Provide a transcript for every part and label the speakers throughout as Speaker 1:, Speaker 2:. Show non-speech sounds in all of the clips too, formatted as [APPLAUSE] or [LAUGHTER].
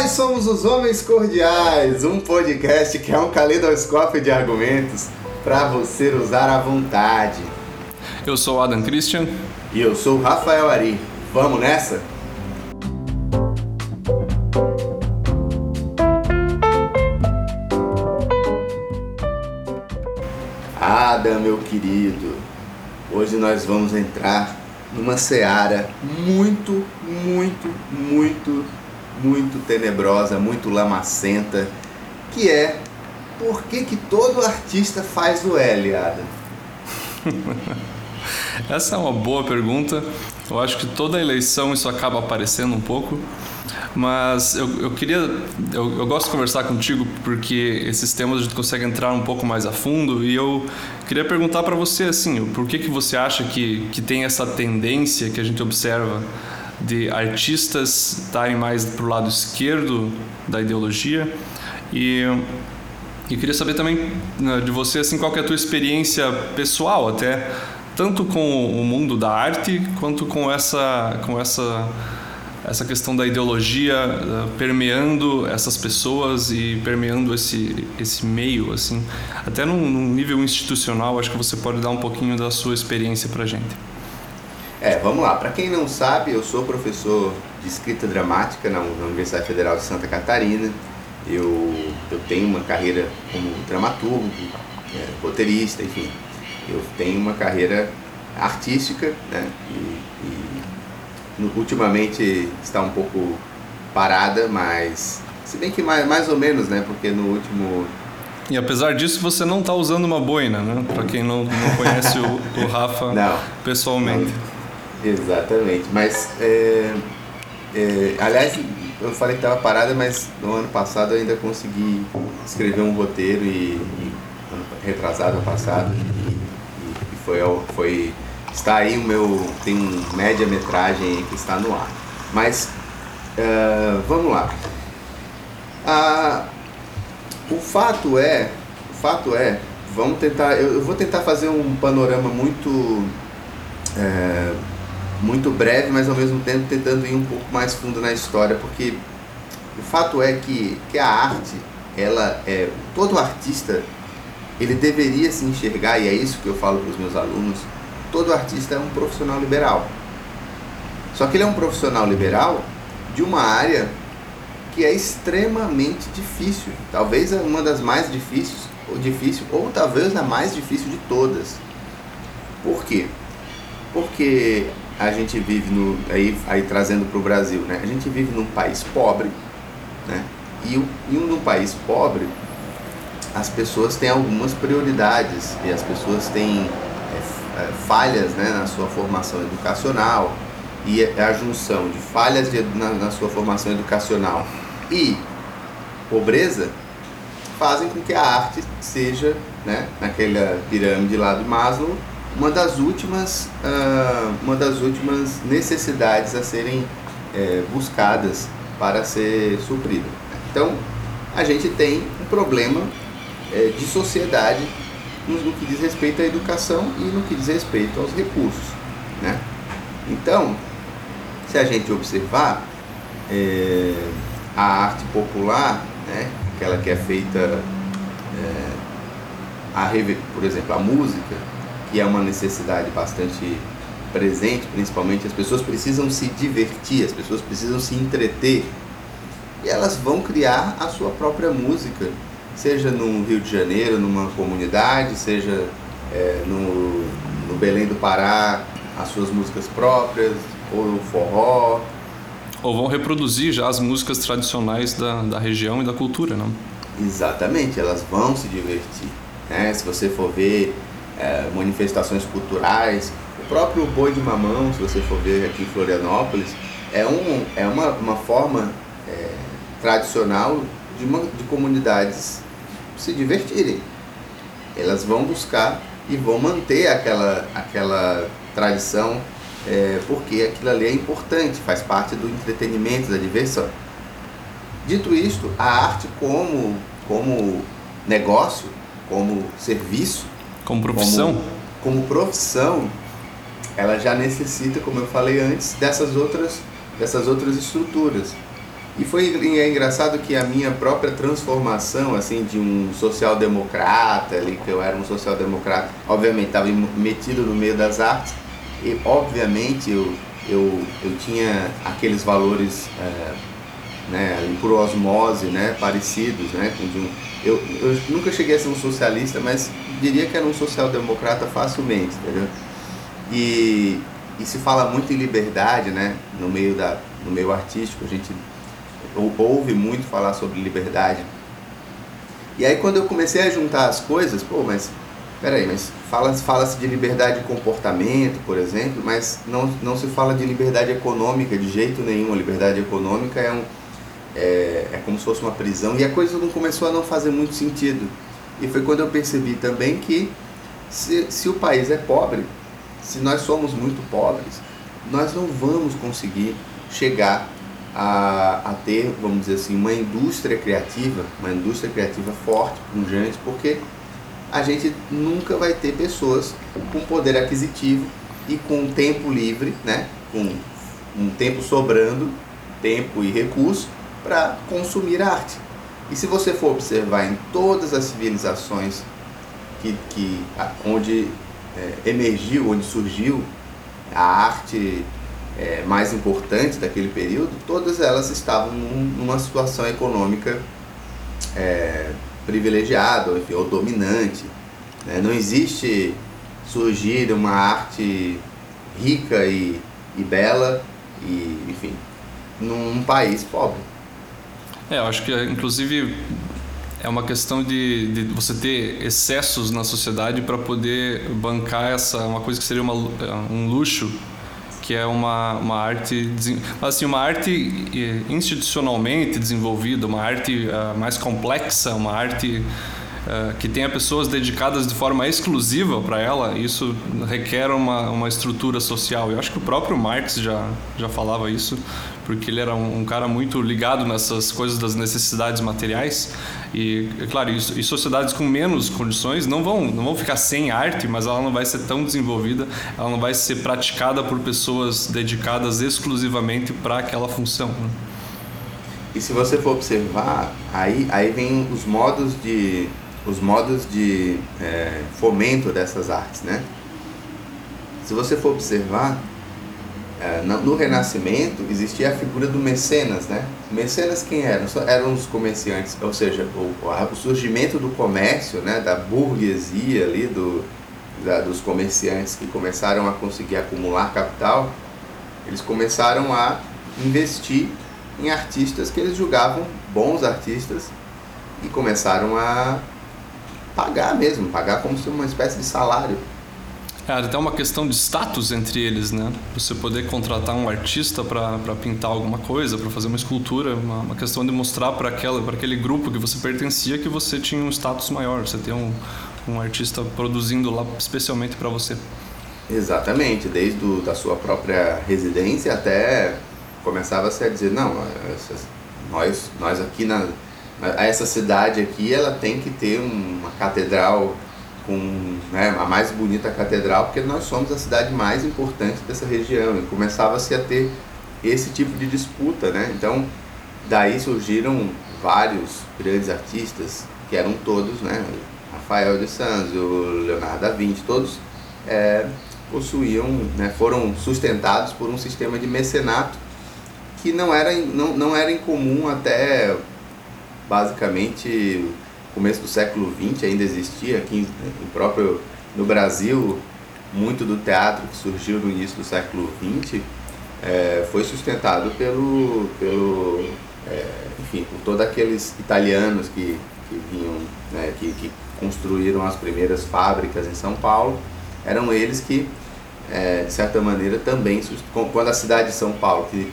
Speaker 1: Nós somos os Homens Cordiais, um podcast que é um caleidoscópio de argumentos para você usar à vontade.
Speaker 2: Eu sou Adam Christian.
Speaker 1: E eu sou Rafael Ari. Vamos nessa? Adam, meu querido, hoje nós vamos entrar numa seara muito, muito, muito, muito tenebrosa, muito lamacenta, que é por que, que todo artista faz o L, Adam? [LAUGHS]
Speaker 2: Essa é uma boa pergunta. Eu acho que toda eleição isso acaba aparecendo um pouco. Mas eu, eu queria. Eu, eu gosto de conversar contigo porque esses temas a gente consegue entrar um pouco mais a fundo e eu queria perguntar para você assim: por que, que você acha que, que tem essa tendência que a gente observa de artistas estarem mais para o lado esquerdo da ideologia? E eu queria saber também né, de você assim, qual é a tua experiência pessoal até tanto com o mundo da arte quanto com essa com essa essa questão da ideologia uh, permeando essas pessoas e permeando esse esse meio assim até num, num, nível institucional acho que você pode dar um pouquinho da sua experiência para gente
Speaker 1: é vamos lá para quem não sabe eu sou professor de escrita dramática na, Universidade Federal de Santa Catarina eu eu tenho uma carreira como dramaturgo é, roteirista enfim eu tenho uma carreira artística né e, e ultimamente está um pouco parada, mas se bem que mais, mais ou menos, né? Porque no último
Speaker 2: e apesar disso, você não está usando uma boina, né? Para quem não, não conhece o, o Rafa
Speaker 1: não,
Speaker 2: pessoalmente.
Speaker 1: Não, exatamente. Mas, é, é, aliás, eu falei que estava parada, mas no ano passado eu ainda consegui escrever um roteiro e, e retrasado passado e, e foi, foi Está aí o meu. Tem um média-metragem que está no ar. Mas uh, vamos lá. Uh, o fato é. O fato é. Vamos tentar. Eu, eu vou tentar fazer um panorama muito. É, muito breve, mas ao mesmo tempo tentando ir um pouco mais fundo na história, porque o fato é que, que a arte, ela é. Todo artista ele deveria se enxergar, e é isso que eu falo para os meus alunos, todo artista é um profissional liberal. Só que ele é um profissional liberal de uma área que é extremamente difícil, talvez uma das mais difíceis, ou difícil, ou talvez a mais difícil de todas. Por quê? Porque a gente vive no aí, aí trazendo para o Brasil, né? A gente vive num país pobre, né? E, e num país pobre, as pessoas têm algumas prioridades e as pessoas têm é, falhas né, na sua formação educacional e a junção de falhas de, na, na sua formação educacional e pobreza fazem com que a arte seja, né, naquela pirâmide lá do Maslow, uma das últimas, uh, uma das últimas necessidades a serem é, buscadas para ser suprida. Então, a gente tem um problema é, de sociedade no que diz respeito à educação e no que diz respeito aos recursos. Né? Então, se a gente observar, é, a arte popular, né, aquela que é feita, é, a, por exemplo, a música, que é uma necessidade bastante presente, principalmente as pessoas precisam se divertir, as pessoas precisam se entreter e elas vão criar a sua própria música seja no Rio de Janeiro, numa comunidade, seja é, no, no Belém do Pará, as suas músicas próprias, ou no forró.
Speaker 2: Ou vão reproduzir já as músicas tradicionais da, da região e da cultura, não?
Speaker 1: Exatamente, elas vão se divertir. Né? Se você for ver é, manifestações culturais, o próprio boi de mamão, se você for ver aqui em Florianópolis, é, um, é uma, uma forma é, tradicional de, uma, de comunidades se divertirem. Elas vão buscar e vão manter aquela, aquela tradição, é, porque aquilo ali é importante, faz parte do entretenimento, da diversão. Dito isto, a arte como, como negócio, como serviço,
Speaker 2: como profissão,
Speaker 1: como, como profissão, ela já necessita, como eu falei antes, dessas outras, dessas outras estruturas. E foi é engraçado que a minha própria transformação, assim, de um social-democrata, ali, que eu era um social-democrata, obviamente estava metido no meio das artes, e obviamente eu, eu, eu tinha aqueles valores, é, né, por osmose, né, parecidos, né, com de um, eu, eu nunca cheguei a ser um socialista, mas diria que era um social-democrata facilmente, entendeu? E, e se fala muito em liberdade, né, no meio, da, no meio artístico, a gente ouve muito falar sobre liberdade. E aí quando eu comecei a juntar as coisas, pô, mas peraí, mas fala-se fala de liberdade de comportamento, por exemplo, mas não, não se fala de liberdade econômica de jeito nenhum. A liberdade econômica é, um, é, é como se fosse uma prisão e a coisa não começou a não fazer muito sentido. E foi quando eu percebi também que se, se o país é pobre, se nós somos muito pobres, nós não vamos conseguir chegar a, a ter, vamos dizer assim, uma indústria criativa, uma indústria criativa forte, pungente, porque a gente nunca vai ter pessoas com poder aquisitivo e com tempo livre, né? com um tempo sobrando, tempo e recurso para consumir arte. E se você for observar em todas as civilizações que, que onde é, emergiu, onde surgiu a arte é, mais importantes daquele período, todas elas estavam num, numa situação econômica é, privilegiada, enfim, ou dominante. Né? Não existe surgir uma arte rica e, e bela, e, enfim, num país pobre.
Speaker 2: É, eu acho que inclusive é uma questão de, de você ter excessos na sociedade para poder bancar essa uma coisa que seria uma, um luxo que é uma, uma arte assim uma arte institucionalmente desenvolvida uma arte uh, mais complexa uma arte uh, que tenha pessoas dedicadas de forma exclusiva para ela isso requer uma, uma estrutura social. Eu acho que o próprio Marx já já falava isso porque ele era um, um cara muito ligado nessas coisas das necessidades materiais e, é claro, e, e, sociedades com menos condições não vão, não vão ficar sem arte, mas ela não vai ser tão desenvolvida, ela não vai ser praticada por pessoas dedicadas exclusivamente para aquela função. Né?
Speaker 1: E se você for observar, aí, aí vem os modos de os modos de é, fomento dessas artes, né? Se você for observar, no Renascimento existia a figura do mecenas, né? Mecenas quem eram? Eram os comerciantes, ou seja, o, surgimento do comércio, né? Da burguesia ali, do, da, dos comerciantes que começaram a conseguir acumular capital, eles começaram a investir em artistas que eles julgavam bons artistas e começaram a pagar mesmo, pagar como se uma espécie de salário
Speaker 2: é até uma questão de status entre eles, né? Você poder contratar um artista para pintar alguma coisa, para fazer uma escultura, uma, uma questão de mostrar para aquele grupo que você pertencia que você tinha um status maior, você tem um, um artista produzindo lá especialmente para você.
Speaker 1: Exatamente, desde do, da sua própria residência até começava-se a dizer, não, nós, nós aqui na essa cidade aqui, ela tem que ter uma catedral com né, a mais bonita catedral, porque nós somos a cidade mais importante dessa região. E começava-se a ter esse tipo de disputa, né? Então, daí surgiram vários grandes artistas, que eram todos, né? Rafael de Sanzio, Leonardo da Vinci, todos é, possuíam, né, foram sustentados por um sistema de mecenato que não era, não, não era incomum até basicamente começo do século XX ainda existia aqui em, próprio no Brasil muito do teatro que surgiu no início do século XX é, foi sustentado pelo pelo é, enfim por todos aqueles italianos que, que vinham né, que, que construíram as primeiras fábricas em São Paulo. Eram eles que é, de certa maneira também quando a cidade de São Paulo que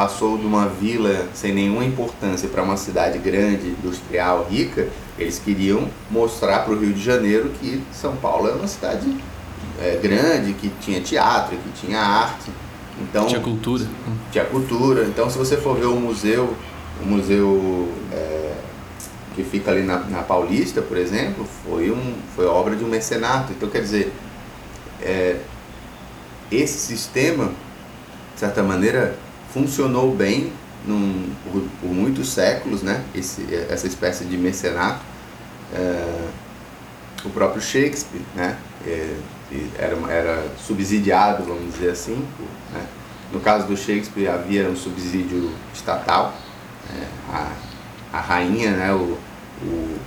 Speaker 1: passou de uma vila sem nenhuma importância para uma cidade grande, industrial, rica, eles queriam mostrar para o Rio de Janeiro que São Paulo era uma cidade é, grande, que tinha teatro, que tinha arte. Então,
Speaker 2: tinha cultura.
Speaker 1: Tinha cultura. Então, se você for ver o museu, o museu é, que fica ali na, na, Paulista, por exemplo, foi, um, foi obra de um mecenato. Então, quer dizer, é, esse sistema, de certa maneira, funcionou bem num, por, por, muitos séculos, né? Esse, essa espécie de mecenato. É, o próprio Shakespeare, né? É, era, era subsidiado, vamos dizer assim. Né? No caso do Shakespeare havia um subsídio estatal. É, a, a rainha, né? O, o,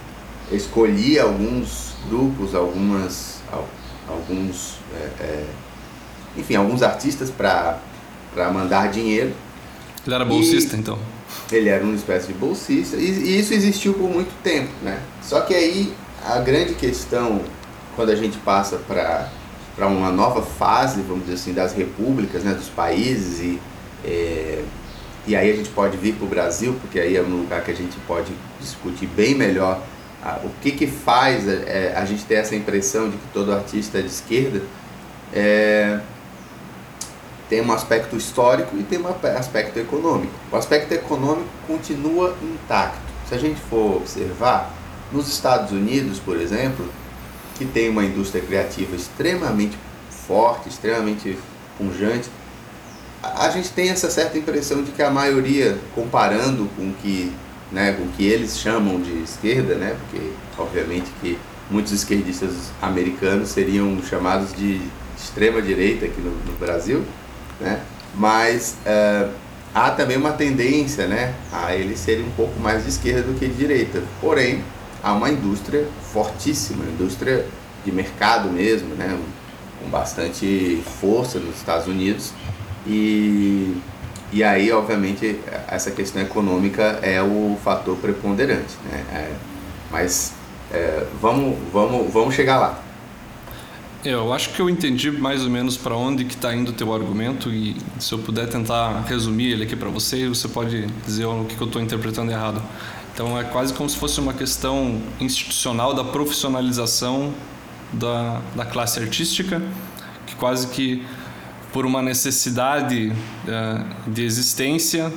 Speaker 1: escolhia alguns grupos, algumas, alguns, é, é enfim, alguns artistas para mandar dinheiro.
Speaker 2: Ele era bolsista, e então?
Speaker 1: Ele era uma espécie de bolsista e, e isso existiu por muito tempo, né? Só que aí a grande questão quando a gente passa para para uma nova fase, vamos dizer assim, das repúblicas, né, dos países e é, e aí a gente pode vir para o Brasil, porque aí é um lugar que a gente pode discutir bem melhor a, o que que faz é, a gente ter essa impressão de que todo artista é de esquerda. É, tem um aspecto histórico e tem um aspecto econômico. O aspecto econômico continua intacto. Se a gente for observar, nos Estados Unidos, por exemplo, que tem uma indústria criativa extremamente forte, extremamente pungente, a gente tem essa certa impressão de que a maioria, comparando com que, né, com que eles chamam de esquerda, né, porque obviamente que muitos esquerdistas americanos seriam chamados de extrema direita aqui no, no Brasil, né, mas uh, há também uma tendência né, a eles serem um pouco mais de esquerda do que de direita. Porém, há uma indústria fortíssima, indústria de mercado mesmo, né, com bastante força nos Estados Unidos e, e aí, obviamente, essa questão econômica é o fator preponderante. Né? É, mas é, vamos, vamos, vamos chegar lá.
Speaker 2: Eu acho que eu entendi mais ou menos para onde que está indo o teu argumento e se eu puder tentar resumir ele aqui para você, você pode dizer o que, que eu estou interpretando errado. Então é quase como se fosse uma questão institucional da profissionalização da, da classe artística, que quase que por uma necessidade uh, de existência,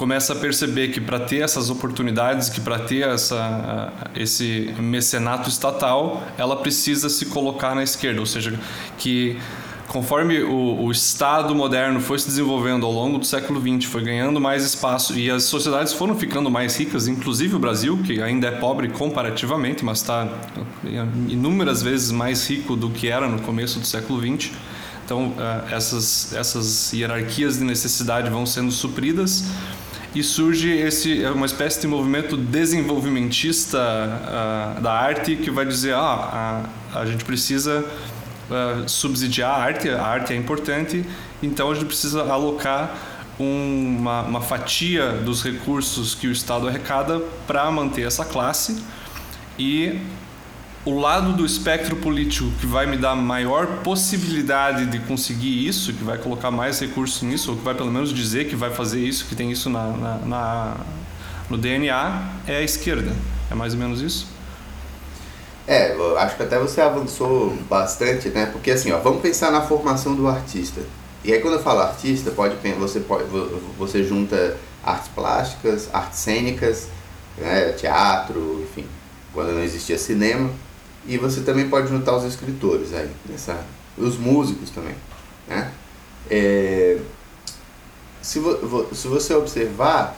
Speaker 2: começa a perceber que para ter essas oportunidades, que para ter essa, uh, esse mecenato estatal, ela precisa se colocar na esquerda, ou seja, que conforme o, o, Estado moderno foi se desenvolvendo ao longo do século XX, foi ganhando mais espaço e as sociedades foram ficando mais ricas, inclusive o Brasil, que ainda é pobre comparativamente, mas está inúmeras vezes mais rico do que era no começo do século XX então, uh, essas, essas hierarquias de necessidade vão sendo supridas e surge esse é uma espécie de movimento desenvolvimentista uh, da arte que vai dizer ah a, a gente precisa uh, subsidiar a arte a arte é importante então a gente precisa alocar uma, uma fatia dos recursos que o Estado arrecada para manter essa classe e o lado do espectro político que vai me dar maior possibilidade de conseguir isso, que vai colocar mais recursos nisso, ou que vai pelo menos dizer que vai fazer isso, que tem isso na, na, na no DNA, é a esquerda. É mais ou menos isso?
Speaker 1: É, acho que até você avançou bastante, né? Porque assim, ó, vamos pensar na formação do artista. E aí quando eu falo artista, pode você pode você junta artes plásticas, artes cênicas, né, teatro, enfim, quando não existia cinema, e você também pode juntar os escritores aí, nessa, os músicos também. Né? É, se, vo, se você observar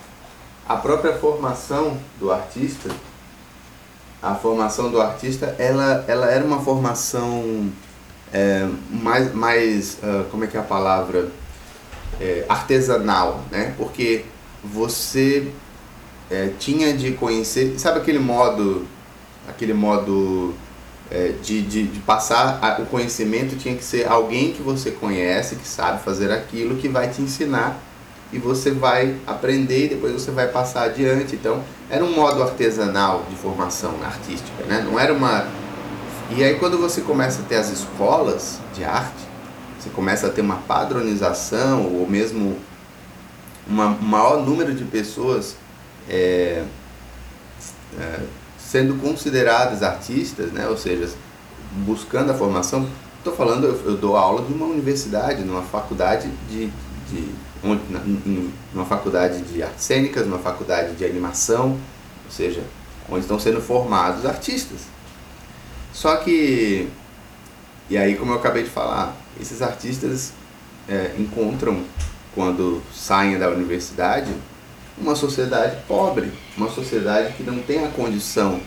Speaker 1: a própria formação do artista, a formação do artista, ela, ela era uma formação é, mais, mais uh, como é que é a palavra, é, artesanal, né? Porque você é, tinha de conhecer, sabe aquele modo, aquele modo é, de, de, de, passar a, o conhecimento tinha que ser alguém que você conhece, que sabe fazer aquilo, que vai te ensinar e você vai aprender e depois você vai passar adiante. Então, era um modo artesanal de formação artística, né? Não era uma... E aí quando você começa a ter as escolas de arte, você começa a ter uma padronização ou mesmo um maior número de pessoas é, é, sendo consideradas artistas, né? ou seja, buscando a formação. Estou falando, eu, eu, dou aula de uma universidade, numa faculdade de, de numa faculdade de artes cênicas, numa faculdade de animação, ou seja, onde estão sendo formados artistas. Só que, e aí como eu acabei de falar, esses artistas é, encontram quando saem da universidade, uma sociedade pobre, uma sociedade que não tem a condição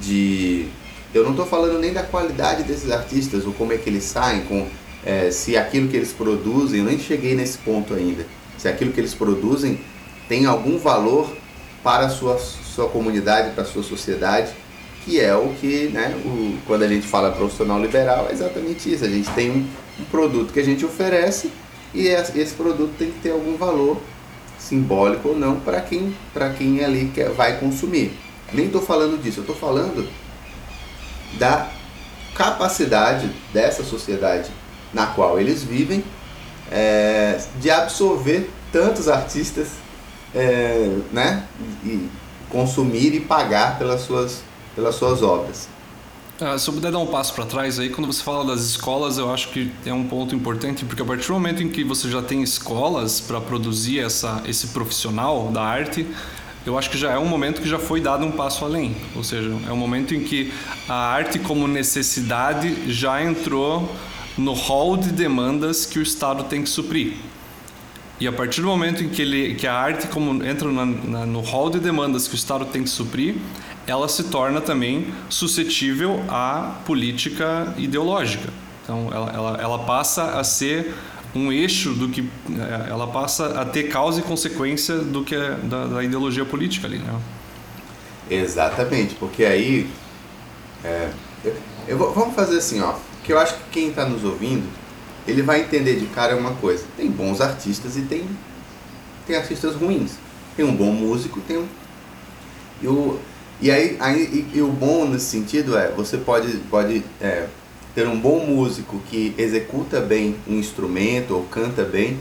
Speaker 1: de. Eu não estou falando nem da qualidade desses artistas, ou como é que eles saem, com é, se aquilo que eles produzem, eu nem cheguei nesse ponto ainda, se aquilo que eles produzem tem algum valor para a sua, sua comunidade, para a sua sociedade, que é o que, né, o, quando a gente fala profissional liberal, é exatamente isso. A gente tem um, um produto que a gente oferece e esse produto tem que ter algum valor simbólico ou não para quem, quem ali quer, vai consumir. Nem estou falando disso, eu estou falando da capacidade dessa sociedade na qual eles vivem é, de absorver tantos artistas, é, né, e consumir e pagar pelas suas, pelas suas obras.
Speaker 2: Ah, se eu puder dar um passo para trás aí, quando você fala das escolas, eu acho que é um ponto importante, porque a partir do momento em que você já tem escolas para produzir essa, esse profissional da arte, eu acho que já é um momento que já foi dado um passo além. Ou seja, é um momento em que a arte como necessidade já entrou no hall de demandas que o Estado tem que suprir. E a partir do momento em que, ele, que a arte como entra na, na, no hall de demandas que o Estado tem que suprir, ela se torna também suscetível à política ideológica. Então, ela, ela, ela passa a ser um eixo do que é, ela passa a ter causa e consequência do que é da, da ideologia política ali, né?
Speaker 1: Exatamente, porque aí é, eu, eu vamos fazer assim, ó, que eu acho que quem está nos ouvindo ele vai entender de cara uma coisa: tem bons artistas e tem tem artistas ruins, tem um bom músico, tem um e o, e aí, aí e, e, o bom nesse sentido é, você pode, pode é, ter um bom músico que executa bem um instrumento ou canta bem,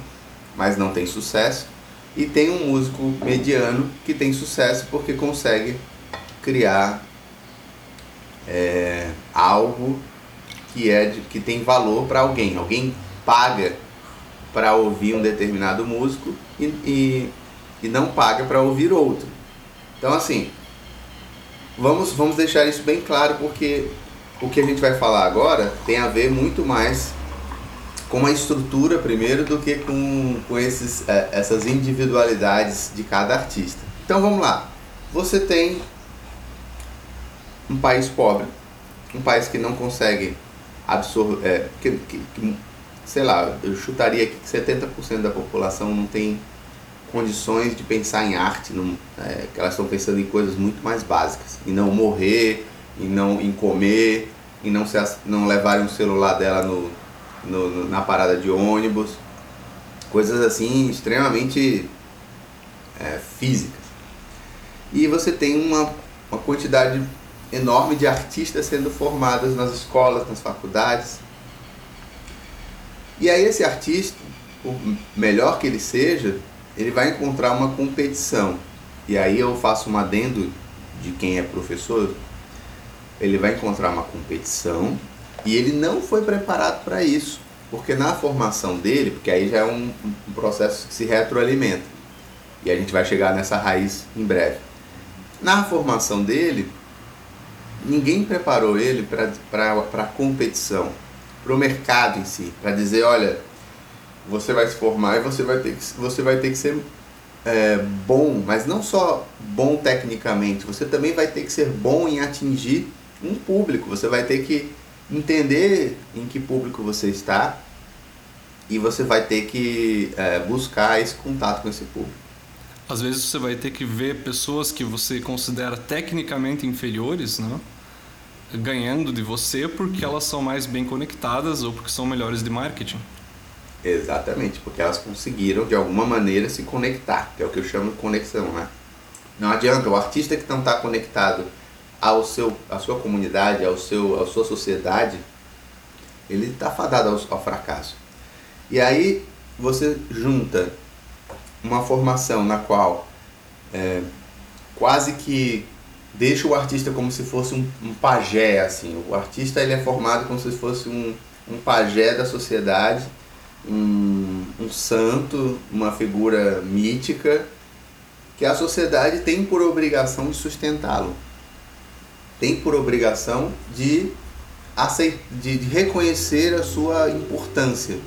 Speaker 1: mas não tem sucesso, e tem um músico mediano que tem sucesso porque consegue criar é, algo que é de, que tem valor para alguém. Alguém paga para ouvir um determinado músico e, e, e não paga para ouvir outro. Então assim, Vamos, vamos deixar isso bem claro porque o que a gente vai falar agora tem a ver muito mais com a estrutura primeiro do que com, com esses, é, essas individualidades de cada artista. Então vamos lá. Você tem um país pobre, um país que não consegue absorver, é, que, que, sei lá, eu chutaria que 70% da população não tem condições de pensar em arte, é, que elas estão pensando em coisas muito mais básicas, em não morrer, em não em comer, em não, se, não levarem um celular dela no, no, na parada de ônibus, coisas assim extremamente é, físicas. E você tem uma, uma quantidade enorme de artistas sendo formados nas escolas, nas faculdades. E aí esse artista, por melhor que ele seja, ele vai encontrar uma competição. E aí eu faço um adendo de quem é professor, ele vai encontrar uma competição e ele não foi preparado para isso, porque na formação dele, porque aí já é um, um, processo que se retroalimenta, e a gente vai chegar nessa raiz em breve. Na formação dele, ninguém preparou ele para a competição, para o mercado em si, para dizer, olha, você vai se formar e você vai ter que, você vai ter que ser é, bom, mas não só bom tecnicamente, você também vai ter que ser bom em atingir um público. Você vai ter que entender em que público você está e você vai ter que é, buscar esse contato com esse público.
Speaker 2: Às vezes você vai ter que ver pessoas que você considera tecnicamente inferiores, né? ganhando de você porque elas são mais bem conectadas ou porque são melhores de marketing.
Speaker 1: Exatamente, porque elas conseguiram de alguma maneira se conectar, que é o que eu chamo de conexão, né? Não adianta, o artista que não está conectado ao seu, à sua comunidade, ao seu, à sua sociedade, ele está fadado ao, ao fracasso. E aí você junta uma formação na qual é, quase que deixa o artista como se fosse um, um, pajé, assim. O artista ele é formado como se fosse um, um pajé da sociedade um, um santo, uma figura mítica, que a sociedade tem por obrigação de sustentá-lo. Tem por obrigação de, de, de reconhecer a sua importância.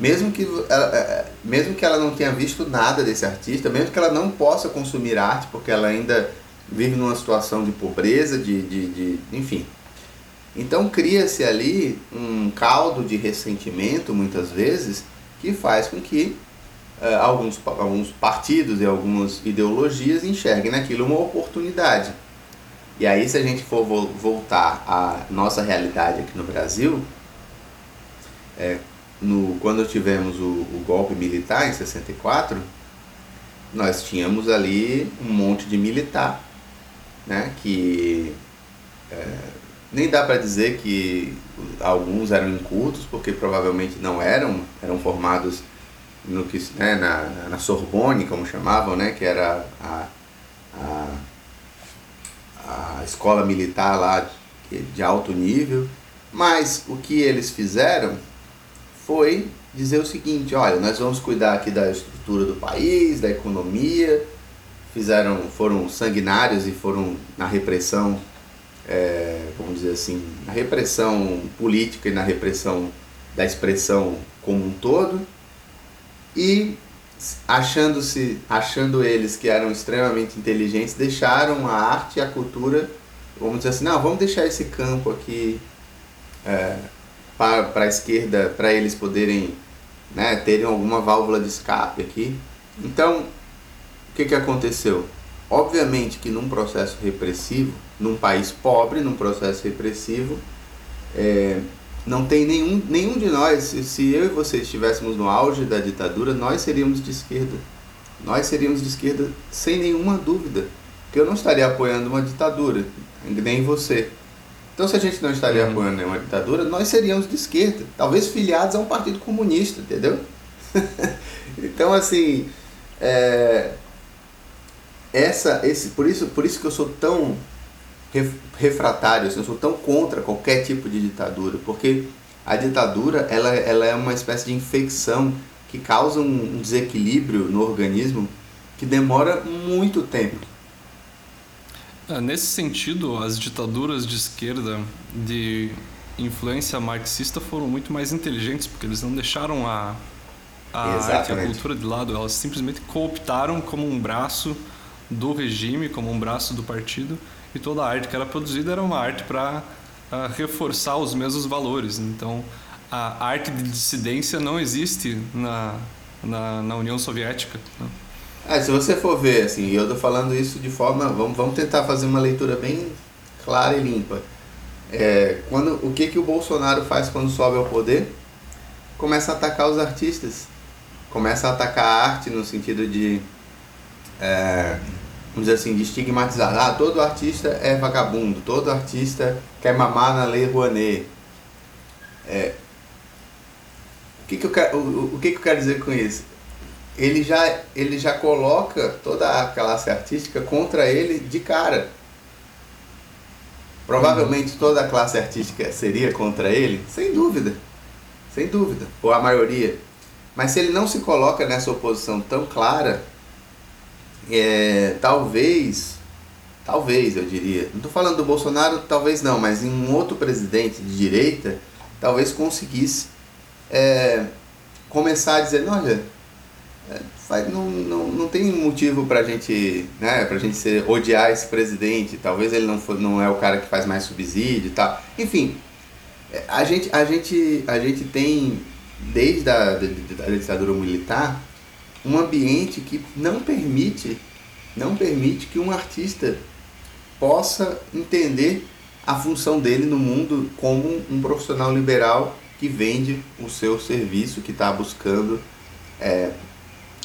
Speaker 1: mesmo que, ela, é, é, mesmo que ela não tenha visto nada desse artista, mesmo que ela não possa consumir arte, porque ela ainda vive numa situação de pobreza, de, de, de enfim. Então cria-se ali um caldo de ressentimento, muitas vezes, que faz com que uh, alguns, alguns partidos e algumas ideologias enxerguem naquilo uma oportunidade. E aí, se a gente for voltar à nossa realidade aqui no Brasil, é, no, quando tivemos o, o, golpe militar em 64, nós tínhamos ali um monte de militar, né, que é, nem dá para dizer que alguns eram incultos, porque provavelmente não eram, eram formados no que, né, na, na Sorbonne, como chamavam, né, que era a, a a escola militar lá de alto nível, mas o que eles fizeram foi dizer o seguinte, olha, nós vamos cuidar aqui da estrutura do país, da economia, fizeram, foram sanguinários e foram na repressão, é, vamos dizer assim, na repressão política e na repressão da expressão como um todo, e achando-se, achando eles que eram extremamente inteligentes, deixaram a arte e a cultura, vamos dizer assim, não, vamos deixar esse campo aqui é, para, para a esquerda, para eles poderem né, terem alguma válvula de escape aqui. Então, o que, que aconteceu? Obviamente que num processo repressivo, num país pobre, num processo repressivo, é, não tem nenhum, nenhum de nós, se eu e você estivéssemos no auge da ditadura, nós seríamos de esquerda. Nós seríamos de esquerda sem nenhuma dúvida. Porque eu não estaria apoiando uma ditadura, nem você. Então, se a gente não estaria uhum. apoiando nenhuma ditadura, nós seríamos de esquerda. Talvez filiados a um partido comunista, entendeu? [LAUGHS] então, assim, é, essa, esse, por, isso, por isso que eu sou tão refratário, assim, eu sou tão contra qualquer tipo de ditadura, porque a ditadura ela, ela é uma espécie de infecção que causa um desequilíbrio no organismo que demora muito tempo.
Speaker 2: É, nesse sentido, as ditaduras de esquerda de influência marxista foram muito mais inteligentes, porque eles não deixaram a, a arte e a cultura de lado, elas simplesmente cooptaram como um braço do regime, como um braço do partido, e toda a arte que era produzida era uma arte para uh, ah, reforçar os mesmos valores. Então, a arte de dissidência não existe na, na, na União Soviética. Né?
Speaker 1: É, se você for ver, assim, eu estou falando isso de forma. Vamos, vamos tentar fazer uma leitura bem clara e limpa. É, quando, o que, que o Bolsonaro faz quando sobe ao poder? Começa a atacar os artistas. Começa a atacar a arte no sentido de. É, vamos dizer assim, de estigmatizar. Ah, todo artista é vagabundo, todo artista quer mamar na lei Rouanet. É, o que, que, eu quero, o, o que, que eu quero dizer com isso? Ele já, ele já coloca toda a classe artística contra ele de cara. Provavelmente toda a classe artística seria contra ele, sem dúvida. Sem dúvida. Ou a maioria. Mas se ele não se coloca nessa oposição tão clara, é, talvez, talvez eu diria, não estou falando do Bolsonaro, talvez não, mas em um outro presidente de direita, talvez conseguisse é, começar a dizer, olha, é, não, não, não tem motivo para gente, né, a gente ser, odiar esse presidente, talvez ele não, for, não é o cara que faz mais subsídio e tal, enfim, é, a gente, a gente, a gente tem, desde a da ditadura militar, um ambiente que não permite, não permite que um artista possa entender a função dele no mundo como um profissional liberal que vende o seu serviço, que está buscando. É,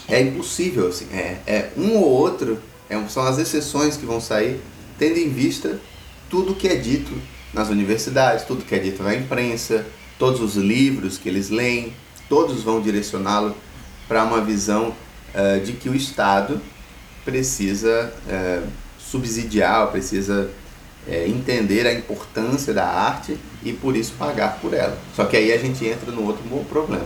Speaker 1: é impossível, assim, é, é um ou outro, é, são as exceções que vão sair, tendo em vista tudo que é dito nas universidades, tudo que é dito na imprensa, todos os livros que eles leem, todos vão direcioná-lo para uma visão uh, de que o Estado precisa uh, subsidiar, precisa uh, entender a importância da arte e por isso pagar por ela. Só que aí a gente entra no outro problema.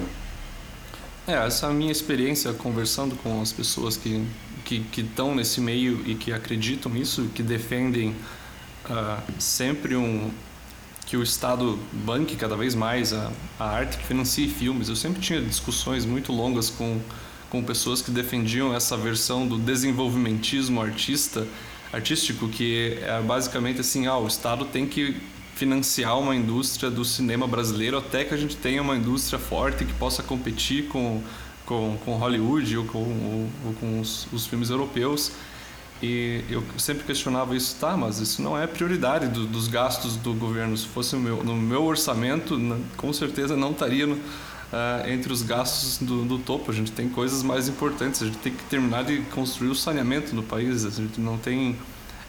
Speaker 2: É, essa minha experiência conversando com as pessoas que que estão nesse meio e que acreditam nisso, que defendem uh, sempre um que o Estado banque cada vez mais a, a arte, que financie filmes. Eu sempre tinha discussões muito longas com, com pessoas que defendiam essa versão do desenvolvimentismo artista, artístico, que é basicamente assim, ah, o Estado tem que financiar uma indústria do cinema brasileiro até que a gente tenha uma indústria forte que possa competir com, com, com Hollywood ou com, ou, ou com os, os filmes europeus. E eu sempre questionava isso, tá, mas isso não é prioridade do, dos gastos do governo. Se fosse no meu, no meu orçamento, com certeza não estaria no, uh, entre os gastos do, do, topo. A gente tem coisas mais importantes. A gente tem que terminar de construir o saneamento no país. A gente não tem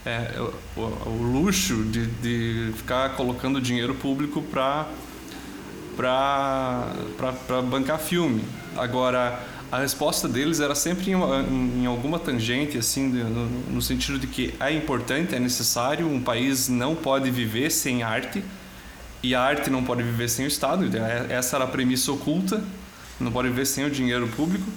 Speaker 2: é, o, o, luxo de, de ficar colocando dinheiro público para bancar filme. Agora a resposta deles era sempre em, em, em alguma tangente, assim, no, no, sentido de que é importante, é necessário, um país não pode viver sem arte e a arte não pode viver sem o Estado. É, essa era a premissa oculta, não pode viver sem o dinheiro público.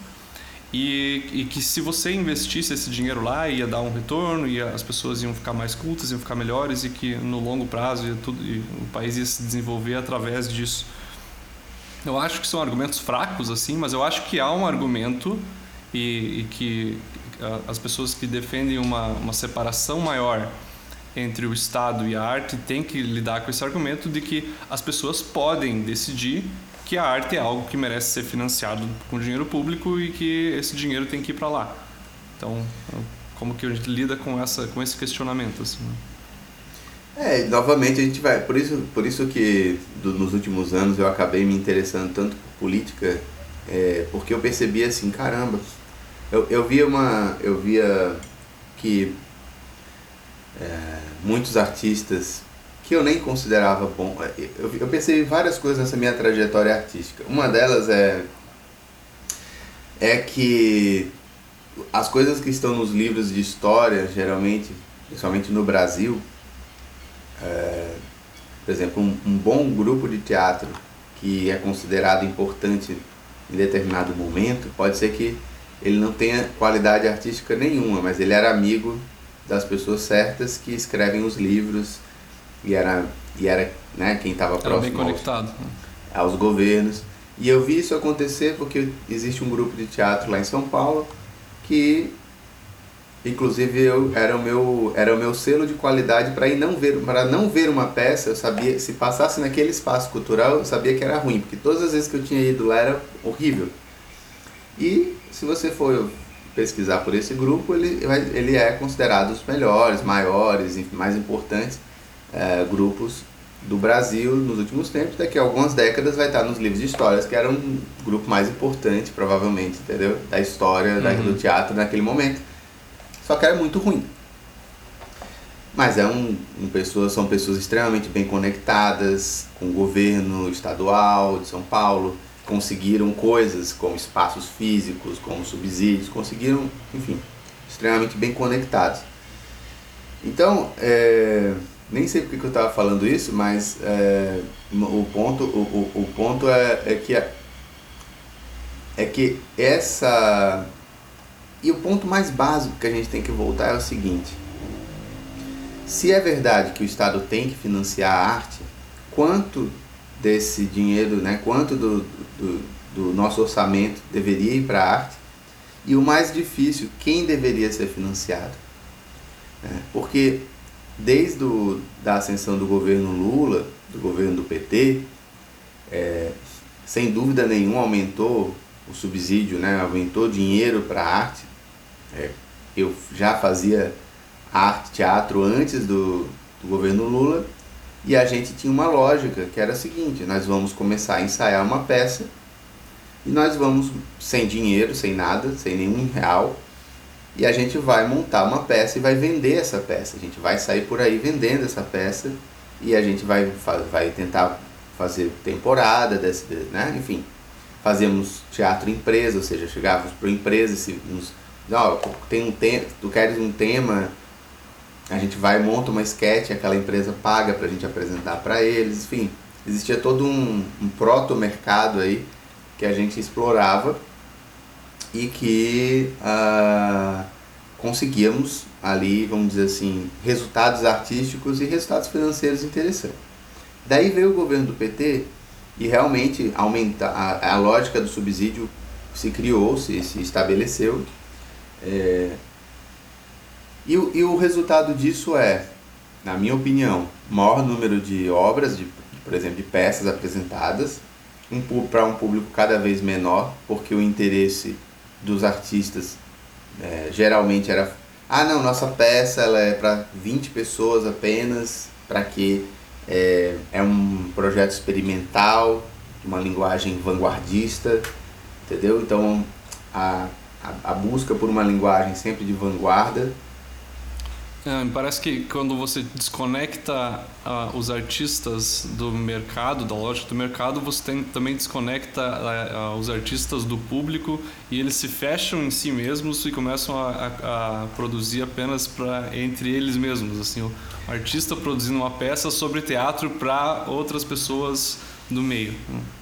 Speaker 2: E, e, que se você investisse esse dinheiro lá ia dar um retorno e as pessoas iam ficar mais cultas, iam ficar melhores e que no longo prazo tudo, o país ia se desenvolver através disso. Eu acho que são argumentos fracos, assim, mas eu acho que há um argumento e, e que as pessoas que defendem uma, uma separação maior entre o Estado e a arte têm que lidar com esse argumento de que as pessoas podem decidir que a arte é algo que merece ser financiado com dinheiro público e que esse dinheiro tem que ir para lá. Então, como que a gente lida com essa com esse questionamento assim? Né?
Speaker 1: É, novamente a gente vai. Por isso, por isso que do, nos últimos anos eu acabei me interessando tanto por política, é, porque eu percebi assim, caramba, eu, eu via uma. Eu via que é, muitos artistas que eu nem considerava bom. É, eu, eu percebi várias coisas nessa minha trajetória artística. Uma delas é. É que as coisas que estão nos livros de história, geralmente, principalmente no Brasil, é, por exemplo, um, um bom grupo de teatro que é considerado importante em determinado momento, pode ser que ele não tenha qualidade artística nenhuma, mas ele era amigo das pessoas certas que escrevem os livros e era, e era né, quem estava próximo
Speaker 2: bem conectado.
Speaker 1: Aos, aos governos. E eu vi isso acontecer porque existe um grupo de teatro lá em São Paulo que Inclusive eu era o meu era o meu selo de qualidade para ir não ver para não ver uma peça, eu sabia se passasse naquele espaço cultural, eu sabia que era ruim, porque todas as vezes que eu tinha ido lá era horrível. E se você for pesquisar por esse grupo, ele ele é considerado os melhores, maiores, mais importantes é, grupos do Brasil nos últimos tempos, daqui a algumas décadas vai estar nos livros de histórias, que era um grupo mais importante, provavelmente, entendeu? Da história uhum. do teatro naquele momento. Só que era muito ruim. Mas é um, um pessoas, são pessoas extremamente bem conectadas com o governo estadual de São Paulo, conseguiram coisas como espaços físicos, como subsídios, conseguiram, enfim, extremamente bem conectados. Então, é, nem sei porque que eu estava falando isso, mas é, o ponto, o, o, o ponto é, é que é que essa e o ponto mais básico que a gente tem que voltar é o seguinte: se é verdade que o Estado tem que financiar a arte, quanto desse dinheiro, né, quanto do, do, do nosso orçamento deveria ir para a arte? E o mais difícil, quem deveria ser financiado? É, porque desde do, da ascensão do governo Lula, do governo do PT, é, sem dúvida nenhuma aumentou o subsídio, né, aumentou dinheiro para a arte, é, eu já fazia arte, teatro antes do, do governo Lula e a gente tinha uma lógica que era a seguinte: nós vamos começar a ensaiar uma peça e nós vamos sem dinheiro, sem nada, sem nenhum real, e a gente vai montar uma peça e vai vender essa peça. A gente vai sair por aí vendendo essa peça e a gente vai, vai tentar fazer temporada, desse, né? enfim. Fazemos teatro empresa, ou seja, chegávamos para empresa, se nos ó, tem um tema, tu queres um tema, a gente vai monta uma sketch, aquela empresa paga pra gente apresentar para eles, enfim, existia todo um, um proto-mercado aí que a gente explorava e que uh, conseguíamos ali, vamos dizer assim, resultados artísticos e resultados financeiros interessantes. Daí veio o governo do PT e realmente aumenta a, a lógica do subsídio se criou, se, se estabeleceu. É, e, e o resultado disso é, na minha opinião, maior número de obras, de, por exemplo, de peças apresentadas, um, para um público cada vez menor, porque o interesse dos artistas é, geralmente era ah não, nossa peça ela é para 20 pessoas apenas, para que é, é um projeto experimental, uma linguagem vanguardista, entendeu? Então a, a, a busca por uma linguagem sempre de vanguarda
Speaker 2: é, me parece que quando você desconecta uh, os artistas do mercado, da lógica do mercado, você tem, também desconecta uh, uh, os artistas do público e eles se fecham em si mesmos e começam a, a, a produzir apenas para entre eles mesmos. Assim, o artista produzindo uma peça sobre teatro para outras pessoas do meio.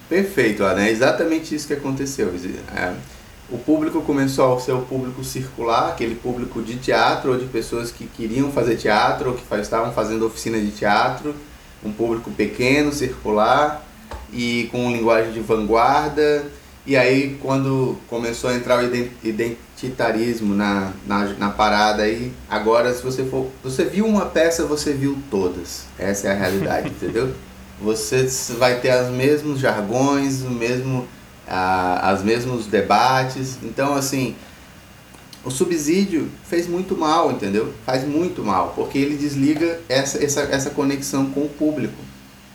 Speaker 1: Perfeito, Ana. É exatamente isso que aconteceu. É o público começou a ser o público circular, aquele público de teatro ou de pessoas que queriam fazer teatro ou que estavam fazendo oficina de teatro, um público pequeno, circular e com linguagem de vanguarda. E aí quando começou a entrar o identitarismo na, na, na parada aí, agora se você for. Você viu uma peça, você viu todas. Essa é a realidade, [LAUGHS] entendeu? Você vai ter os mesmos jargões, o mesmo as mesmos debates. Então, assim, o subsídio fez muito mal, entendeu? Faz muito mal, porque ele desliga essa, essa, essa conexão com o público.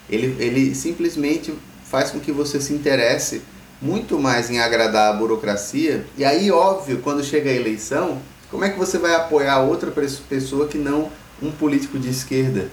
Speaker 1: Ele, ele simplesmente faz com que você se interesse muito mais em agradar a burocracia. E aí, óbvio, quando chega a eleição, como é que você vai apoiar outra pessoa que não um político de esquerda,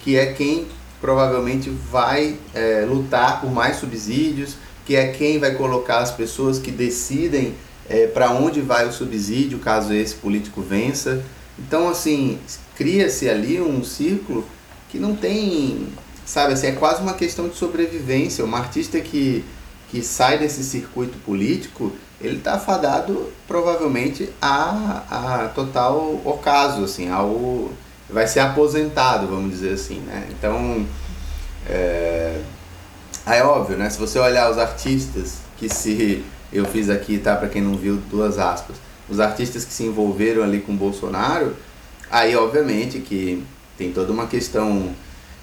Speaker 1: que é quem provavelmente vai é, lutar por mais subsídios, que é quem vai colocar as pessoas que decidem é, para onde vai o subsídio caso esse político vença. Então, assim, cria-se ali um círculo que não tem, sabe, assim, é quase uma questão de sobrevivência. Um artista que, que sai desse circuito político, ele está fadado provavelmente a, a total ocaso, assim, ao vai ser aposentado, vamos dizer assim, né? Então, é, Aí é óbvio, né? Se você olhar os artistas que se. Eu fiz aqui, tá? Para quem não viu, duas aspas. Os artistas que se envolveram ali com o Bolsonaro, aí obviamente que tem toda uma questão.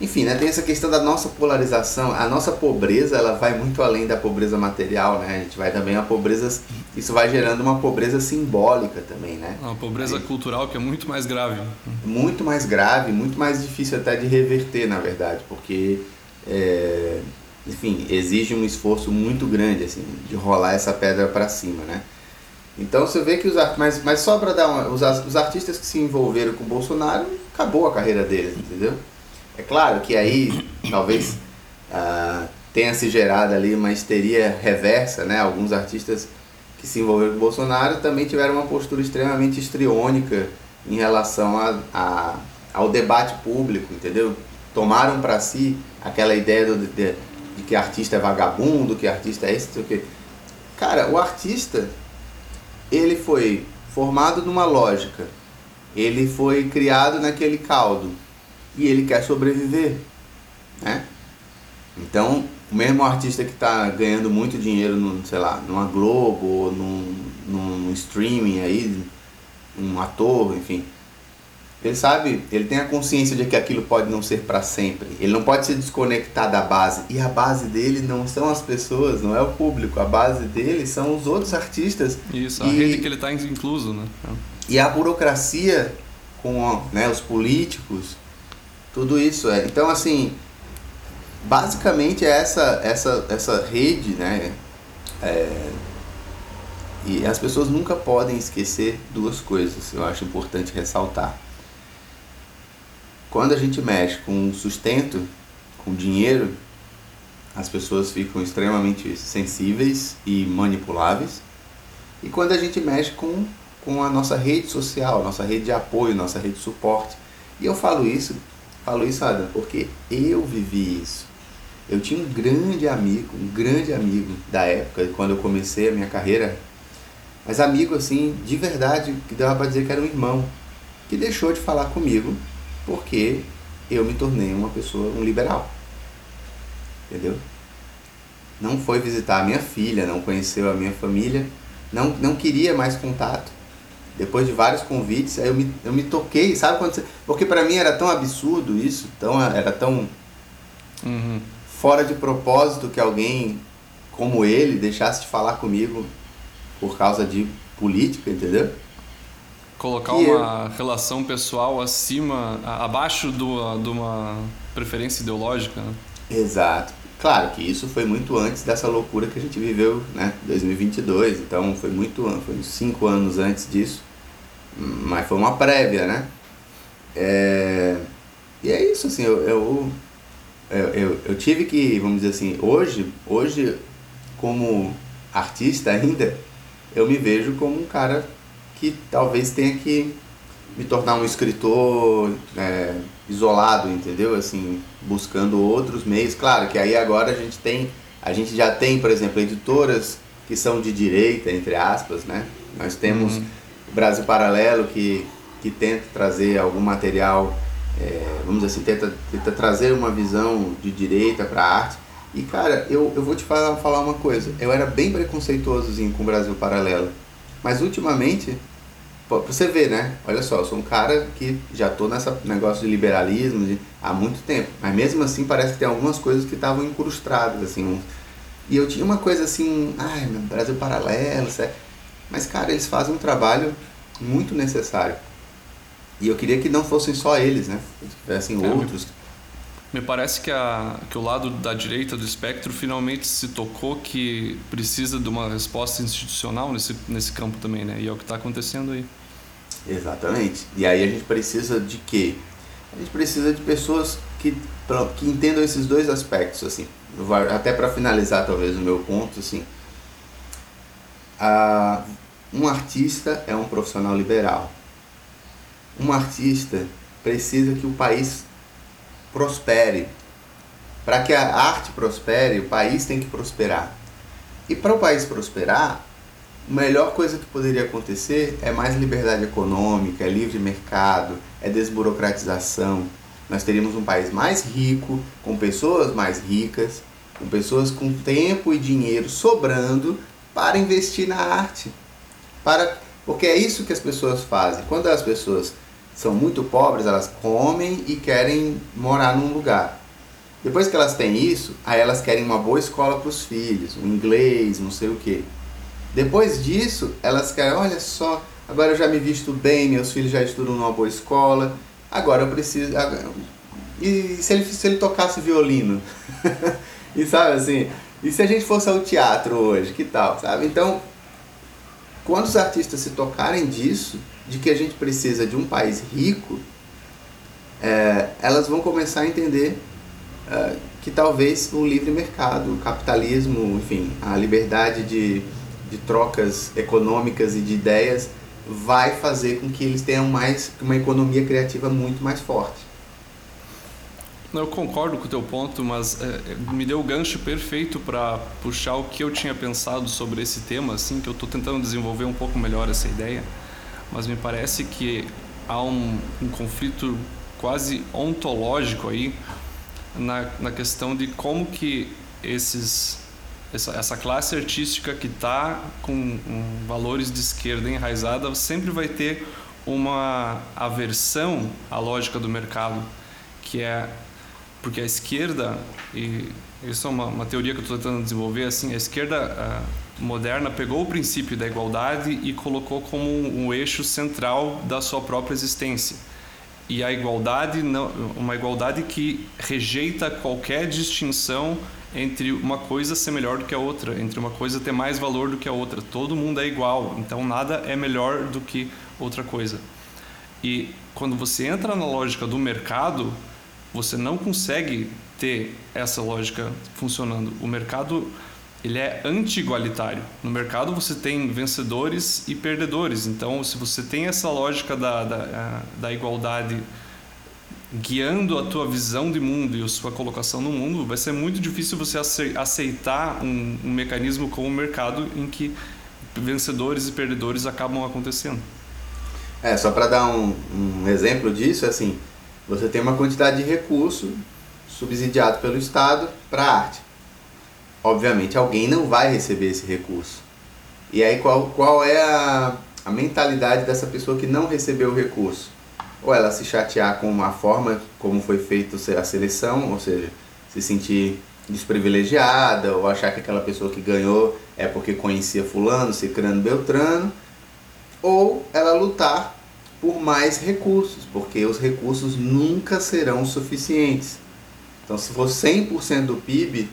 Speaker 1: Enfim, né? Tem essa questão da nossa polarização. A nossa pobreza, ela vai muito além da pobreza material, né? A gente vai também a pobreza. Isso vai gerando uma pobreza simbólica também, né?
Speaker 2: Uma pobreza aí, cultural que é muito mais grave.
Speaker 1: Muito mais grave, muito mais difícil até de reverter, na verdade, porque. É, enfim, exige um esforço muito grande, assim, de rolar essa pedra para cima, né? Então você vê que os mas, mas só para dar uma, os, os artistas que se envolveram com o Bolsonaro, acabou a carreira deles, entendeu? É claro que aí [COUGHS] talvez ah, tenha se gerado ali uma histeria reversa, né? Alguns artistas que se envolveram com o Bolsonaro também tiveram uma postura extremamente estriônica em relação a, a ao debate público, entendeu? Tomaram para si aquela ideia do, de, de que artista é vagabundo, que artista é esse, sei o quê. Cara, o artista, ele foi formado numa lógica, ele foi criado naquele caldo e ele quer sobreviver, né? Então, o mesmo artista que está ganhando muito dinheiro, no, sei lá, numa Globo ou num, num streaming aí, um ator, enfim, ele sabe, ele tem a consciência de que aquilo pode não ser para sempre. Ele não pode se desconectar da base. E a base dele não são as pessoas, não é o público. A base dele são os outros artistas.
Speaker 2: Isso, a e, rede que ele está incluso, né?
Speaker 1: E a burocracia com né, os políticos, tudo isso. É. Então, assim, basicamente é essa, essa, essa rede, né? É, e as pessoas nunca podem esquecer duas coisas, eu acho importante ressaltar. Quando a gente mexe com sustento, com dinheiro, as pessoas ficam extremamente sensíveis e manipuláveis. E quando a gente mexe com, com a nossa rede social, nossa rede de apoio, nossa rede de suporte. E eu falo isso, falo isso, Adam, porque eu vivi isso. Eu tinha um grande amigo, um grande amigo da época, quando eu comecei a minha carreira, mas amigo assim, de verdade, que dava para dizer que era um irmão, que deixou de falar comigo porque eu me tornei uma pessoa, um liberal. entendeu? Não foi visitar a minha filha, não conheceu a minha família, não, não queria mais contato. Depois de vários convites, aí eu me, eu me toquei, sabe quando você... Porque para mim era tão absurdo isso, tão, era tão
Speaker 2: Uhum.
Speaker 1: fora de propósito que alguém como ele deixasse de falar comigo por causa de política, entendeu?
Speaker 2: Colocar
Speaker 1: Que
Speaker 2: uma relação pessoal acima, abaixo do, de uma preferência ideológica. né?
Speaker 1: Exato. Claro que isso foi muito antes dessa loucura que a gente viveu, né? 2022, então foi muito foi uns cinco anos antes disso, mas foi uma prévia, né? É, E é isso, assim, eu, eu, eu, eu, eu tive que, vamos dizer assim, hoje, hoje como artista ainda, eu me vejo como um cara que talvez tenha que me tornar um escritor é, isolado, entendeu? Assim, buscando outros meios. Claro que aí agora a gente tem, a gente já tem, por exemplo, editoras que são de direita, entre aspas, né? Nós temos
Speaker 2: Uhum.
Speaker 1: o Brasil Paralelo que, que tenta trazer algum material, é, vamos dizer assim, tenta, tenta trazer uma visão de direita para a arte. E cara, eu, eu vou te falar, falar uma coisa, eu era bem preconceituosozinho com o Brasil Paralelo, mas ultimamente pra você ver, né? Olha só, eu sou um cara que já tô nessa negócio de liberalismo de- há muito tempo. Mas mesmo assim parece que tem algumas coisas que estavam incrustadas, assim. um- E eu tinha uma coisa assim, ai, meu, Brasil paralelo, certo? Mas, cara, eles fazem um trabalho muito necessário. E eu queria que não fossem só eles, né? Que tivessem
Speaker 2: É,
Speaker 1: outros.
Speaker 2: Me parece que, a, que o lado da direita do espectro finalmente se tocou que precisa de uma resposta institucional nesse, nesse campo também, né? E é o que está acontecendo aí.
Speaker 1: Exatamente. E aí a gente precisa de quê? A gente precisa de pessoas que, que entendam esses dois aspectos, assim. Até para finalizar, talvez, o meu ponto, assim. Ah, um artista é um profissional liberal. Um artista precisa que o país prospere. Para que a arte prospere, o país tem que prosperar. E para o país prosperar, a melhor coisa que poderia acontecer é mais liberdade econômica, é livre mercado, é desburocratização. Nós teríamos um país mais rico, com pessoas mais ricas, com pessoas com tempo e dinheiro sobrando para investir na arte. Para, porque é isso que as pessoas fazem. Quando as pessoas são muito pobres, elas comem e querem morar num lugar. Depois que elas têm isso, aí elas querem uma boa escola para os filhos, um inglês, não sei o quê. Depois disso, elas querem, olha só, agora eu já me visto bem, meus filhos já estudam numa boa escola, agora eu preciso. E se ele, se ele tocasse violino? [LAUGHS] e sabe assim, e se a gente fosse ao teatro hoje, que tal, sabe? Então, quando os artistas se tocarem disso, de que a gente precisa de um país rico, é, elas vão começar a entender é, que talvez o livre mercado, o capitalismo, enfim, a liberdade de, de trocas econômicas e de ideias vai fazer com que eles tenham mais uma economia criativa muito mais forte.
Speaker 2: Eu concordo com o teu ponto, mas é, me deu o gancho perfeito para puxar o que eu tinha pensado sobre esse tema, assim, que eu estou tentando desenvolver um pouco melhor essa ideia, mas me parece que há um, um conflito quase ontológico aí na, na questão de como que esses essa, essa classe artística que está com um, valores de esquerda enraizada sempre vai ter uma aversão à lógica do mercado, que é porque a esquerda e isso é uma, uma teoria que eu estou tentando desenvolver assim a esquerda ah, moderna pegou o princípio da igualdade e colocou como um, eixo central da sua própria existência. E a igualdade uma igualdade que rejeita qualquer distinção entre uma coisa ser melhor do que a outra entre uma coisa ter mais valor do que a outra. Todo mundo é igual então nada é melhor do que outra coisa. E quando você entra na lógica do mercado você não consegue ter essa lógica funcionando. O mercado ele é anti-igualitário. No mercado você tem vencedores e perdedores. Então, se você tem essa lógica da, da, da igualdade guiando a tua visão de mundo e a sua colocação no mundo, vai ser muito difícil você aceitar um, um mecanismo como o mercado em que vencedores e perdedores acabam acontecendo.
Speaker 1: É, só para dar um, um exemplo disso, assim, você tem uma quantidade de recurso subsidiado pelo Estado para a arte. Obviamente, alguém não vai receber esse recurso. E aí, qual, qual é a, a mentalidade dessa pessoa que não recebeu o recurso? Ou ela se chatear com a forma como foi feita a seleção, ou seja, se sentir desprivilegiada, ou achar que aquela pessoa que ganhou é porque conhecia fulano, cicrano, beltrano, ou ela lutar por mais recursos, porque os recursos nunca serão suficientes. Então, se for 100% do PIB,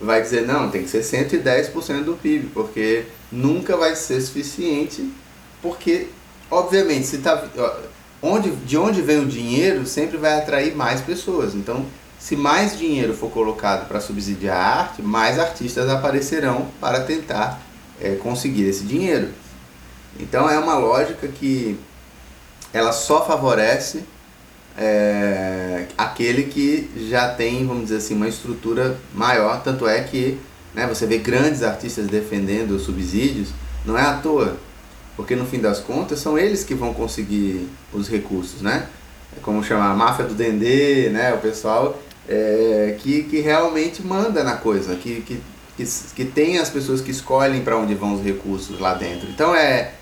Speaker 1: vai dizer não, tem que ser 110% do PIB, porque nunca vai ser suficiente, porque obviamente se tá onde de onde vem o dinheiro sempre vai atrair mais pessoas. Então, se mais dinheiro for colocado para subsidiar a arte, mais artistas aparecerão para tentar é, conseguir esse dinheiro. Então é uma lógica que ela só favorece é, aquele que já tem, vamos dizer assim, uma estrutura maior. Tanto é que né, você vê grandes artistas defendendo os subsídios, não é à toa, porque no fim das contas são eles que vão conseguir os recursos, né? É como chamar a máfia do Dendê, né? O pessoal é, que, que realmente manda na coisa, que, que, que, que tem as pessoas que escolhem para onde vão os recursos lá dentro. Então é,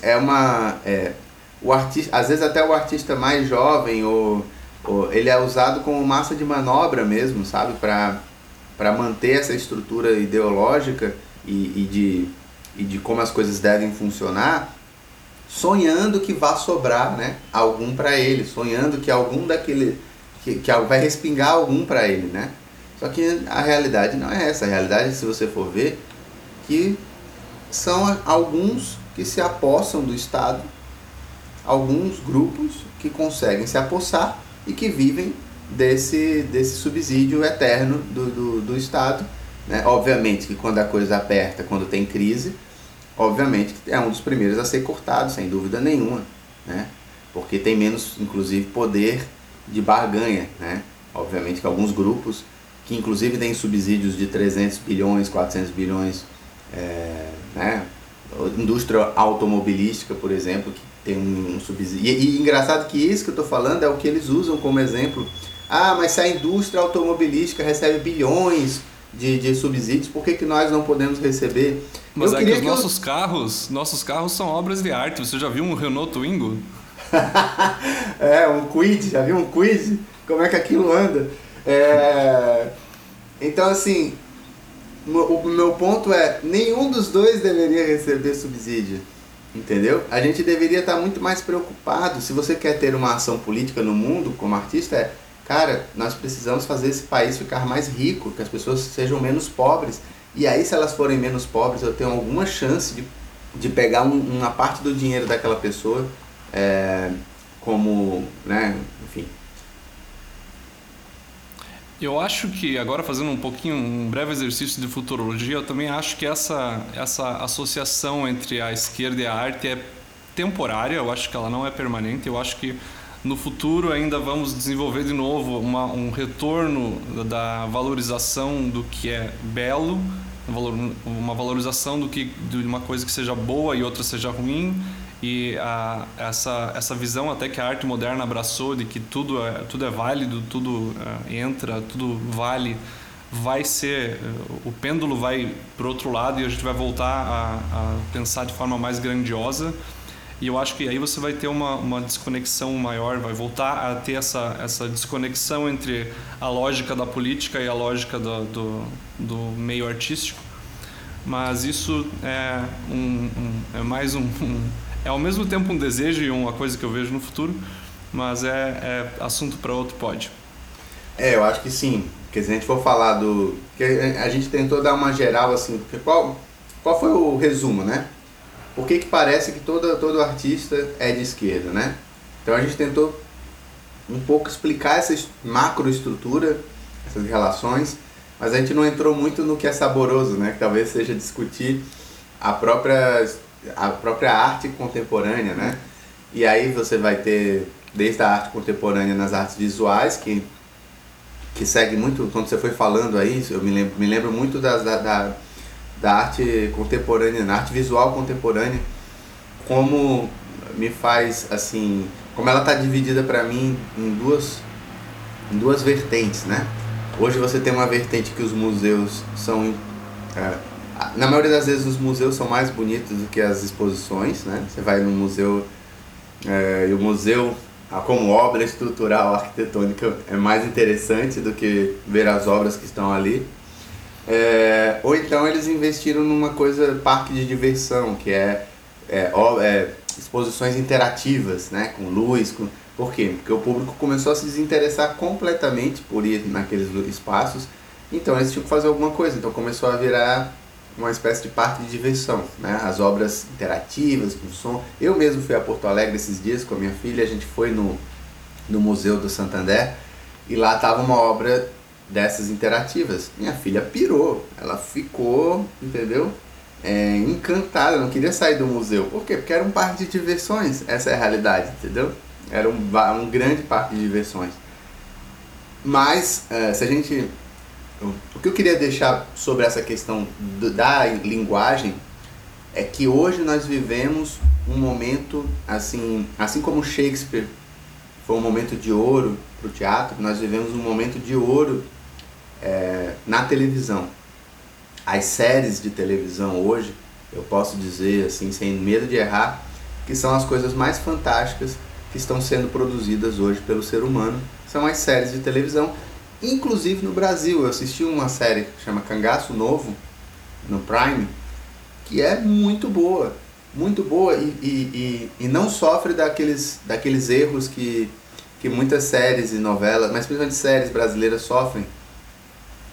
Speaker 1: é uma. É, o artista, às vezes até o artista mais jovem, ou, ou ele é usado como massa de manobra mesmo, sabe? Para manter essa estrutura ideológica e, e, de, e de como as coisas devem funcionar, sonhando que vá sobrar né, algum para ele, sonhando que algum daquele. que, que vai respingar algum para ele, né? Só que a realidade não é essa. A realidade, se você for ver, que são alguns que se apossam do Estado alguns grupos que conseguem se apossar e que vivem desse, desse subsídio eterno do, do, do Estado. Né? Obviamente que quando a coisa aperta, quando tem crise, obviamente é um dos primeiros a ser cortado, sem dúvida nenhuma, né? porque tem menos, inclusive, poder de barganha. Né? Obviamente que alguns grupos, que inclusive têm subsídios de 300 bilhões, 400 bilhões, é, né? indústria automobilística, por exemplo, que tem um, um subsídio. E, e, engraçado que isso que eu estou falando é o que eles usam como exemplo. Ah, mas se a indústria automobilística recebe bilhões de, de subsídios, por que, que nós não podemos receber?
Speaker 2: Mas eu é que os que nossos eu... carros, nossos carros são obras de arte. Você já viu um Renault Twingo? [LAUGHS]
Speaker 1: é, um Quid, já viu um Quid? Como é que aquilo anda? É... Então, assim, o meu ponto é, nenhum dos dois deveria receber subsídio. Entendeu? A gente deveria estar muito mais preocupado. Se você quer ter uma ação política no mundo como artista, é, cara, nós precisamos fazer esse país ficar mais rico, que as pessoas sejam menos pobres. E aí, se elas forem menos pobres, eu tenho alguma chance de, de pegar um, uma parte do dinheiro daquela pessoa, é, como, né, enfim,
Speaker 2: eu acho que, agora fazendo um pouquinho, um breve exercício de futurologia, eu também acho que essa, essa associação entre a esquerda e a arte é temporária, eu acho que ela não é permanente, eu acho que no futuro ainda vamos desenvolver de novo uma, um retorno da valorização do que é belo, uma valorização do que de uma coisa que seja boa e outra seja ruim e a, essa, essa visão até que a arte moderna abraçou de que tudo é, tudo é válido, tudo uh, entra, tudo vale, vai ser, uh, o pêndulo vai para outro lado e a gente vai voltar a, a, pensar de forma mais grandiosa. E eu acho que aí você vai ter uma, uma desconexão maior, vai voltar a ter essa, essa desconexão entre a lógica da política e a lógica do, do, do meio artístico. Mas isso é, um, um é mais um, um é ao mesmo tempo um desejo e uma coisa que eu vejo no futuro, mas é, é assunto para outro pódio.
Speaker 1: É, eu acho que sim. Porque se a gente for falar do. que a gente tentou dar uma geral assim, porque qual, qual foi o resumo, né? Por que, que parece que todo, todo artista é de esquerda, né? Então a gente tentou um pouco explicar essa macroestrutura, essas relações, mas a gente não entrou muito no que é saboroso, né? Que talvez seja discutir a própria a própria arte contemporânea, né? E aí você vai ter desde a arte contemporânea nas artes visuais, que, que segue muito, quando você foi falando aí, eu me lembro, me lembro muito da, da, da arte contemporânea, na arte visual contemporânea, como me faz, assim, como ela está dividida para mim em duas, em duas vertentes, né? Hoje você tem uma vertente que os museus são. É, na maioria das vezes os museus são mais bonitos do que as exposições, né? Você vai no museu é, e o museu como obra estrutural arquitetônica é mais interessante do que ver as obras que estão ali. É, ou então eles investiram numa coisa parque de diversão, que é, é, é, exposições interativas, né, com luz. Com... Por quê? Porque o público começou a se desinteressar completamente por ir naqueles espaços, então eles tinham que fazer alguma coisa. Então começou a virar uma espécie de parque de diversão, né? As obras interativas, com som. Eu mesmo fui a Porto Alegre esses dias com a minha filha, a gente foi no, no Museu do Santander e lá tava uma obra dessas interativas. Minha filha pirou, ela ficou, entendeu? É, encantada, não queria sair do museu. Por quê? Porque era um parque de diversões, essa é a realidade, entendeu? Era um, um grande parque de diversões. Mas, é, se a gente o que eu queria deixar sobre essa questão da linguagem é que hoje nós vivemos um momento assim, assim como Shakespeare foi um momento de ouro para o teatro, nós vivemos um momento de ouro é, na televisão. As séries de televisão hoje, eu posso dizer assim, sem medo de errar, que são as coisas mais fantásticas que estão sendo produzidas hoje pelo ser humano. São as séries de televisão Inclusive no Brasil, eu assisti uma série que chama Cangaço Novo, no Prime, que é muito boa. Muito boa e, e, e, e não sofre daqueles, daqueles erros que, que muitas séries e novelas, mas principalmente séries brasileiras sofrem,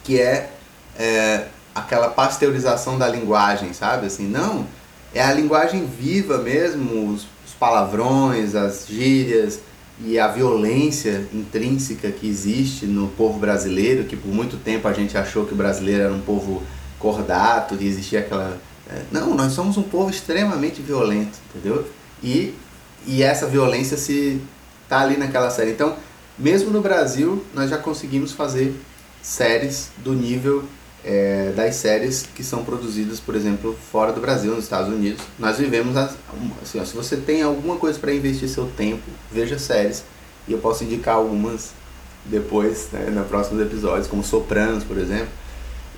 Speaker 1: que é, é aquela pasteurização da linguagem, sabe? Assim, não, é a linguagem viva mesmo, os, os palavrões, as gírias, e a violência intrínseca que existe no povo brasileiro, que por muito tempo a gente achou que o brasileiro era um povo cordato, e existia aquela. É, não, nós somos um povo extremamente violento, entendeu? E, e essa violência se tá ali naquela série. Então, mesmo no Brasil, nós já conseguimos fazer séries do nível é, das séries que são produzidas, por exemplo, fora do Brasil, nos Estados Unidos. Nós vivemos, as, assim, ó, se você tem alguma coisa para investir seu tempo, veja séries. E eu posso indicar algumas depois, né, nos próximos episódios, como Sopranos, por exemplo.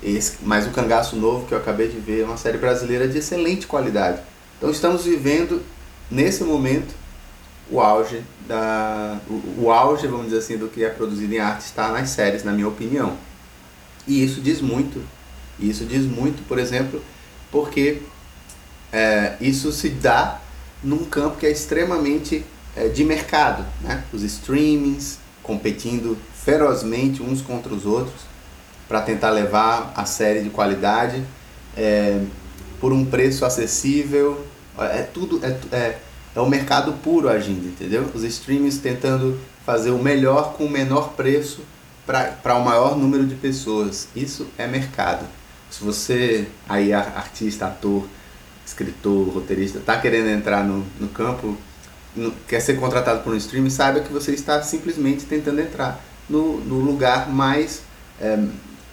Speaker 1: Esse, mas o Cangaço Novo, que eu acabei de ver, é uma série brasileira de excelente qualidade. Então estamos vivendo, nesse momento, o auge, da, o, o auge, vamos dizer assim, do que é produzido em arte está nas séries, na minha opinião. E isso diz muito. Isso diz muito, por exemplo, porque é, isso se dá num campo que é extremamente é, de mercado. Né? Os streamings competindo ferozmente uns contra os outros para tentar levar a série de qualidade é, por um preço acessível. É tudo, é, é, é o mercado puro agindo, entendeu? Os streamings tentando fazer o melhor com o menor preço para o maior número de pessoas. Isso é mercado. Se você, aí artista, ator, escritor, roteirista, está querendo entrar no, no campo, no, quer ser contratado por um streaming, saiba que você está simplesmente tentando entrar no, no lugar mais é,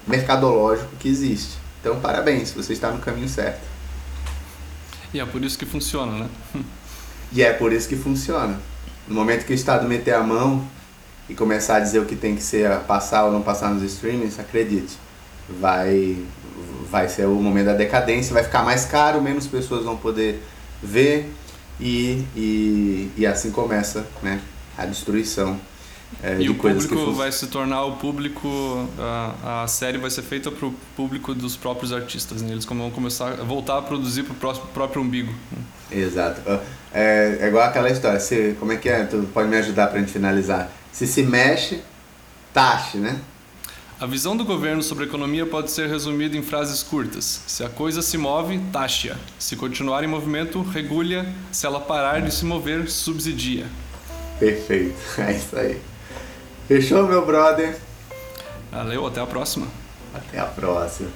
Speaker 1: mercadológico que existe. Então, parabéns, você está no caminho certo.
Speaker 2: E é por isso que funciona, né? [LAUGHS]
Speaker 1: e é por isso que funciona. No momento que o Estado meter a mão, e começar a dizer o que tem que ser passar ou não passar nos streamings, acredite, vai vai ser o momento da decadência, vai ficar mais caro, menos pessoas vão poder ver e, e, e assim começa né, a destruição.
Speaker 2: É, e de o coisas público que vai se tornar o público, a, a série vai ser feita para o público dos próprios artistas, né? eles vão começar a voltar a produzir para o próprio umbigo.
Speaker 1: Exato. É, é igual aquela história, você, como é que é? Tu pode me ajudar para a gente finalizar? Se se mexe, taxe, né?
Speaker 2: A visão do governo sobre a economia pode ser resumida em frases curtas. Se a coisa se move, taxe-a. Se continuar em movimento, regule-a. Se ela parar de se mover, subsidia.
Speaker 1: Perfeito. [LAUGHS] É isso aí. Fechou, meu brother?
Speaker 2: Valeu, até a próxima.
Speaker 1: Até a próxima.